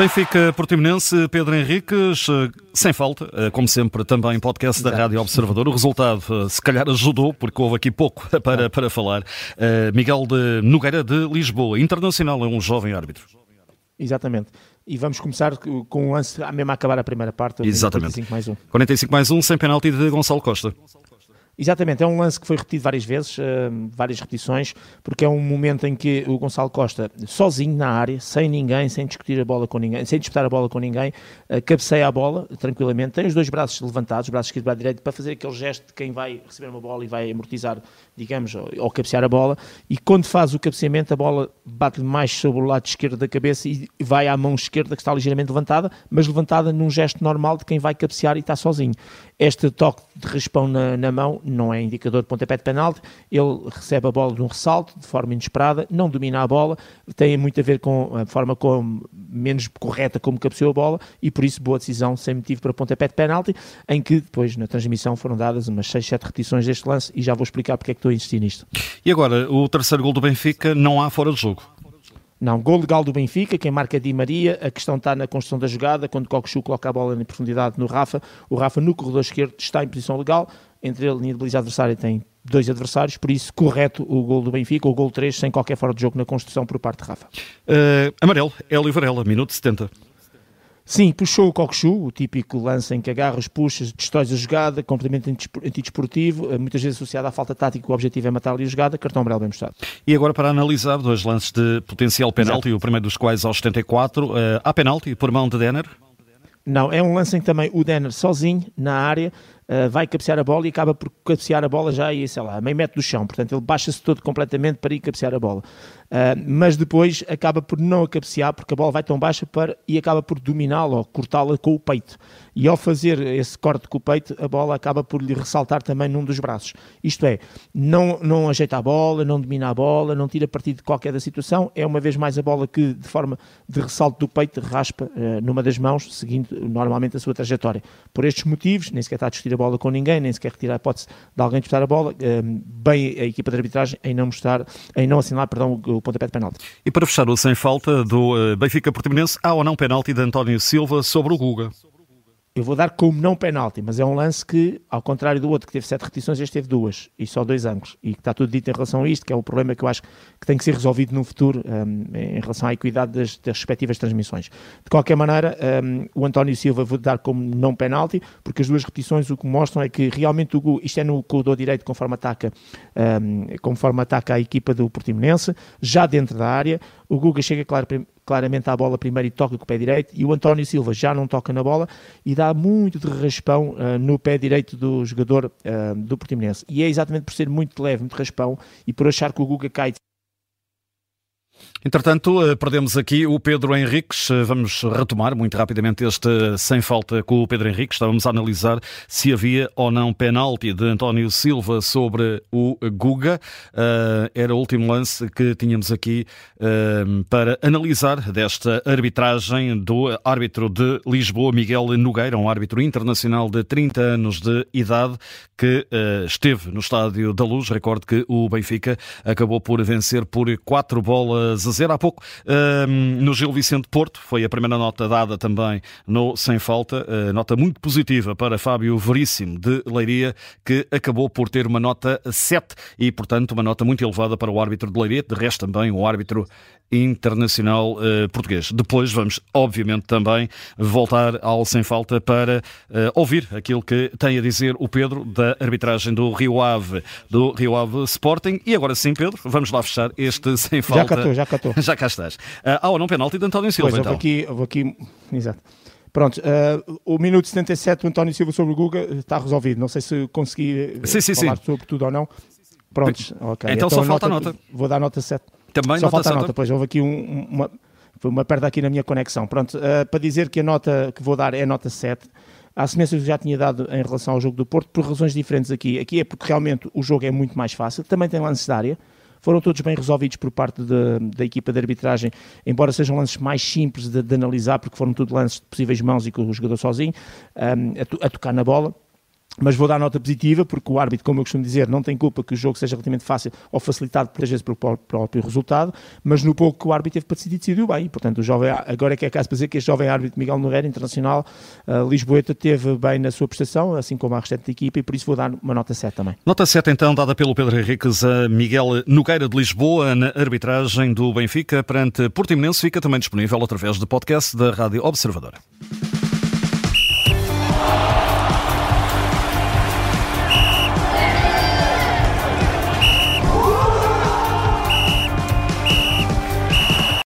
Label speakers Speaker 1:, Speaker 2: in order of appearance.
Speaker 1: Benfica Portimonense, Pedro Henriques, sem falta, como sempre, também podcast da Rádio Observador. O resultado, se calhar, ajudou, porque houve aqui pouco para, para falar. Miguel de Nogueira, de Lisboa, internacional, é um jovem árbitro.
Speaker 2: Exatamente. E vamos começar com um lance, mesmo a acabar a primeira parte.
Speaker 1: Exatamente. 45 mais 1. 45 mais 1, sem penalti de Gonçalo Costa.
Speaker 2: Exatamente, é um lance que foi repetido várias vezes, uh, várias repetições, porque é um momento em que o Gonçalo Costa, sozinho na área, sem ninguém, sem discutir a bola com ninguém, sem disputar a bola com ninguém, uh, cabeceia a bola tranquilamente, tem os dois braços levantados, os braços esquerdo e direito, para fazer aquele gesto de quem vai receber uma bola e vai amortizar, digamos, ou, ou cabecear a bola, e quando faz o cabeceamento, a bola bate mais sobre o lado esquerdo da cabeça e vai à mão esquerda, que está ligeiramente levantada, mas levantada num gesto normal de quem vai cabecear e está sozinho. Este toque de raspão na, na mão não é indicador de pontapé de penalti, ele recebe a bola de um ressalto, de forma inesperada, não domina a bola, tem muito a ver com a forma como, menos correta como cabeceou a bola e por isso boa decisão sem motivo para pontapé de penalti, em que depois na transmissão foram dadas umas 6, 7 repetições deste lance e já vou explicar porque é que estou a insistir nisto.
Speaker 1: E agora, o terceiro gol do Benfica não há fora de jogo.
Speaker 2: Não, gol legal do Benfica, quem marca Di Maria, a questão está na construção da jogada, quando Cocochu coloca a bola em profundidade no Rafa, o Rafa no corredor esquerdo está em posição legal, entre ele e a baliza adversária tem dois adversários, por isso correto o gol do Benfica, o gol 3, sem qualquer fora de jogo na construção por parte de Rafa.
Speaker 1: Uh, amarelo, Hélio Varela, minuto 70.
Speaker 2: Sim, puxou o Cockchu, o típico lance em que agarras, puxas, destróis a jogada, complemento antidesportivo, eh, muitas vezes associado à falta tática, o objetivo é matar ali a jogada, cartão amarelo bem mostrado.
Speaker 1: E agora para analisar dois lances de potencial penalti, o primeiro dos quais aos 74, uh, há penalti por mão de Denner?
Speaker 2: Não, é um lance em que também o Denner sozinho na área uh, vai cabecear a bola e acaba por cabecear a bola já sei lá, a meio metro do chão. Portanto, ele baixa-se todo completamente para ir cabecear a bola. Uh, mas depois acaba por não a cabecear porque a bola vai tão baixa para, e acaba por dominá-la ou cortá-la com o peito. E ao fazer esse corte com o peito, a bola acaba por lhe ressaltar também num dos braços. Isto é, não, não ajeita a bola, não domina a bola, não tira partido de qualquer da situação. É uma vez mais a bola que, de forma de ressalto do peito, raspa uh, numa das mãos, seguindo normalmente a sua trajetória. Por estes motivos, nem sequer está a discutir a bola com ninguém, nem sequer retirar a hipótese de alguém disputar a bola. Uh, bem a equipa de arbitragem em não mostrar, em não assinalar, perdão, o pontapé de penalti.
Speaker 1: E para fechar o sem falta do uh, Benfica Portimonense, há ou não penalti de António Silva sobre o Guga?
Speaker 2: Eu vou dar como não penalti, mas é um lance que, ao contrário do outro que teve sete repetições, este teve duas e só dois ângulos. E que está tudo dito em relação a isto, que é o problema que eu acho que tem que ser resolvido no futuro um, em relação à equidade das, das, respectivas transmissões. De qualquer maneira, um, o António Silva vou dar como não penalti, porque as duas repetições o que mostram é que realmente o isto é no corredor direito conforme ataca, um, conforme ataca a equipa do Portimonense, já dentro da área, o Guga chega claro, claramente à bola primeiro e toca com o pé direito, e o António Silva já não toca na bola e dá muito de raspão uh, no pé direito do jogador uh, do Portimonense. E é exatamente por ser muito leve, muito raspão, e por achar que o Guga cai
Speaker 1: Entretanto, eh, perdemos aqui o Pedro Henriques. Eh, vamos retomar muito rapidamente este sem falta com o Pedro Henriques. Estávamos a analisar se havia ou não penalti de António Silva sobre o Guga. Eh, era o último lance que tínhamos aqui para analisar desta arbitragem do árbitro de Lisboa, Miguel Nogueira, um árbitro internacional de 30 anos de idade que esteve no Estádio da Luz. Recordo que o Benfica acabou por vencer por quatro bolas a zero. Há pouco, no Gil Vicente Porto, foi a primeira nota dada também no Sem Falta, nota muito positiva para Fábio Veríssimo de Leiria, que acabou por ter uma nota 7 e, portanto, uma nota muito elevada para o árbitro de Leiria, de resto também o árbitro internacional uh, português. Depois vamos, obviamente, também voltar ao Sem Falta para uh, ouvir aquilo que tem a dizer o Pedro da arbitragem do Rio Ave, do Rio Ave Sporting. E agora sim, Pedro, vamos lá fechar este Sem Falta.
Speaker 2: Já já cá estou.
Speaker 1: já cá estás. Há ou não penalti de António Silva,
Speaker 2: pois,
Speaker 1: então?
Speaker 2: Eu vou aqui, vou aqui, exato. Pronto, uh, o minuto 77 do António Silva sobre o Guga está resolvido. Não sei se consegui
Speaker 1: sim, sim,
Speaker 2: falar
Speaker 1: sim.
Speaker 2: sobre tudo ou não. Prontos, ok.
Speaker 1: Então, então só falta a nota.
Speaker 2: Vou dar nota 7.
Speaker 1: Também
Speaker 2: Só
Speaker 1: nota
Speaker 2: falta
Speaker 1: a
Speaker 2: nota, pois houve aqui um, uma, uma perda aqui na minha conexão. Pronto, uh, para dizer que a nota que vou dar é a nota 7. A semelhança que já tinha dado em relação ao jogo do Porto, por razões diferentes aqui. Aqui é porque realmente o jogo é muito mais fácil, também tem lances de área, foram todos bem resolvidos por parte de, da equipa de arbitragem, embora sejam lances mais simples de, de analisar, porque foram tudo lances de possíveis mãos e com o jogador sozinho, um, a, a tocar na bola mas vou dar nota positiva porque o árbitro, como eu costumo dizer, não tem culpa que o jogo seja relativamente fácil ou facilitado muitas vezes pelo próprio resultado, mas no pouco que o árbitro teve para decidir, decidiu bem. portanto, o jovem, agora é que é caso para dizer que este jovem árbitro Miguel Nogueira, internacional, uh, Lisboeta, teve bem na sua prestação, assim como a restante da equipa, e por isso vou dar uma nota 7 também.
Speaker 1: Nota 7 então, dada pelo Pedro Henriques a Miguel Nogueira de Lisboa, na arbitragem do Benfica perante Portimonense, fica também disponível através do podcast da Rádio Observadora.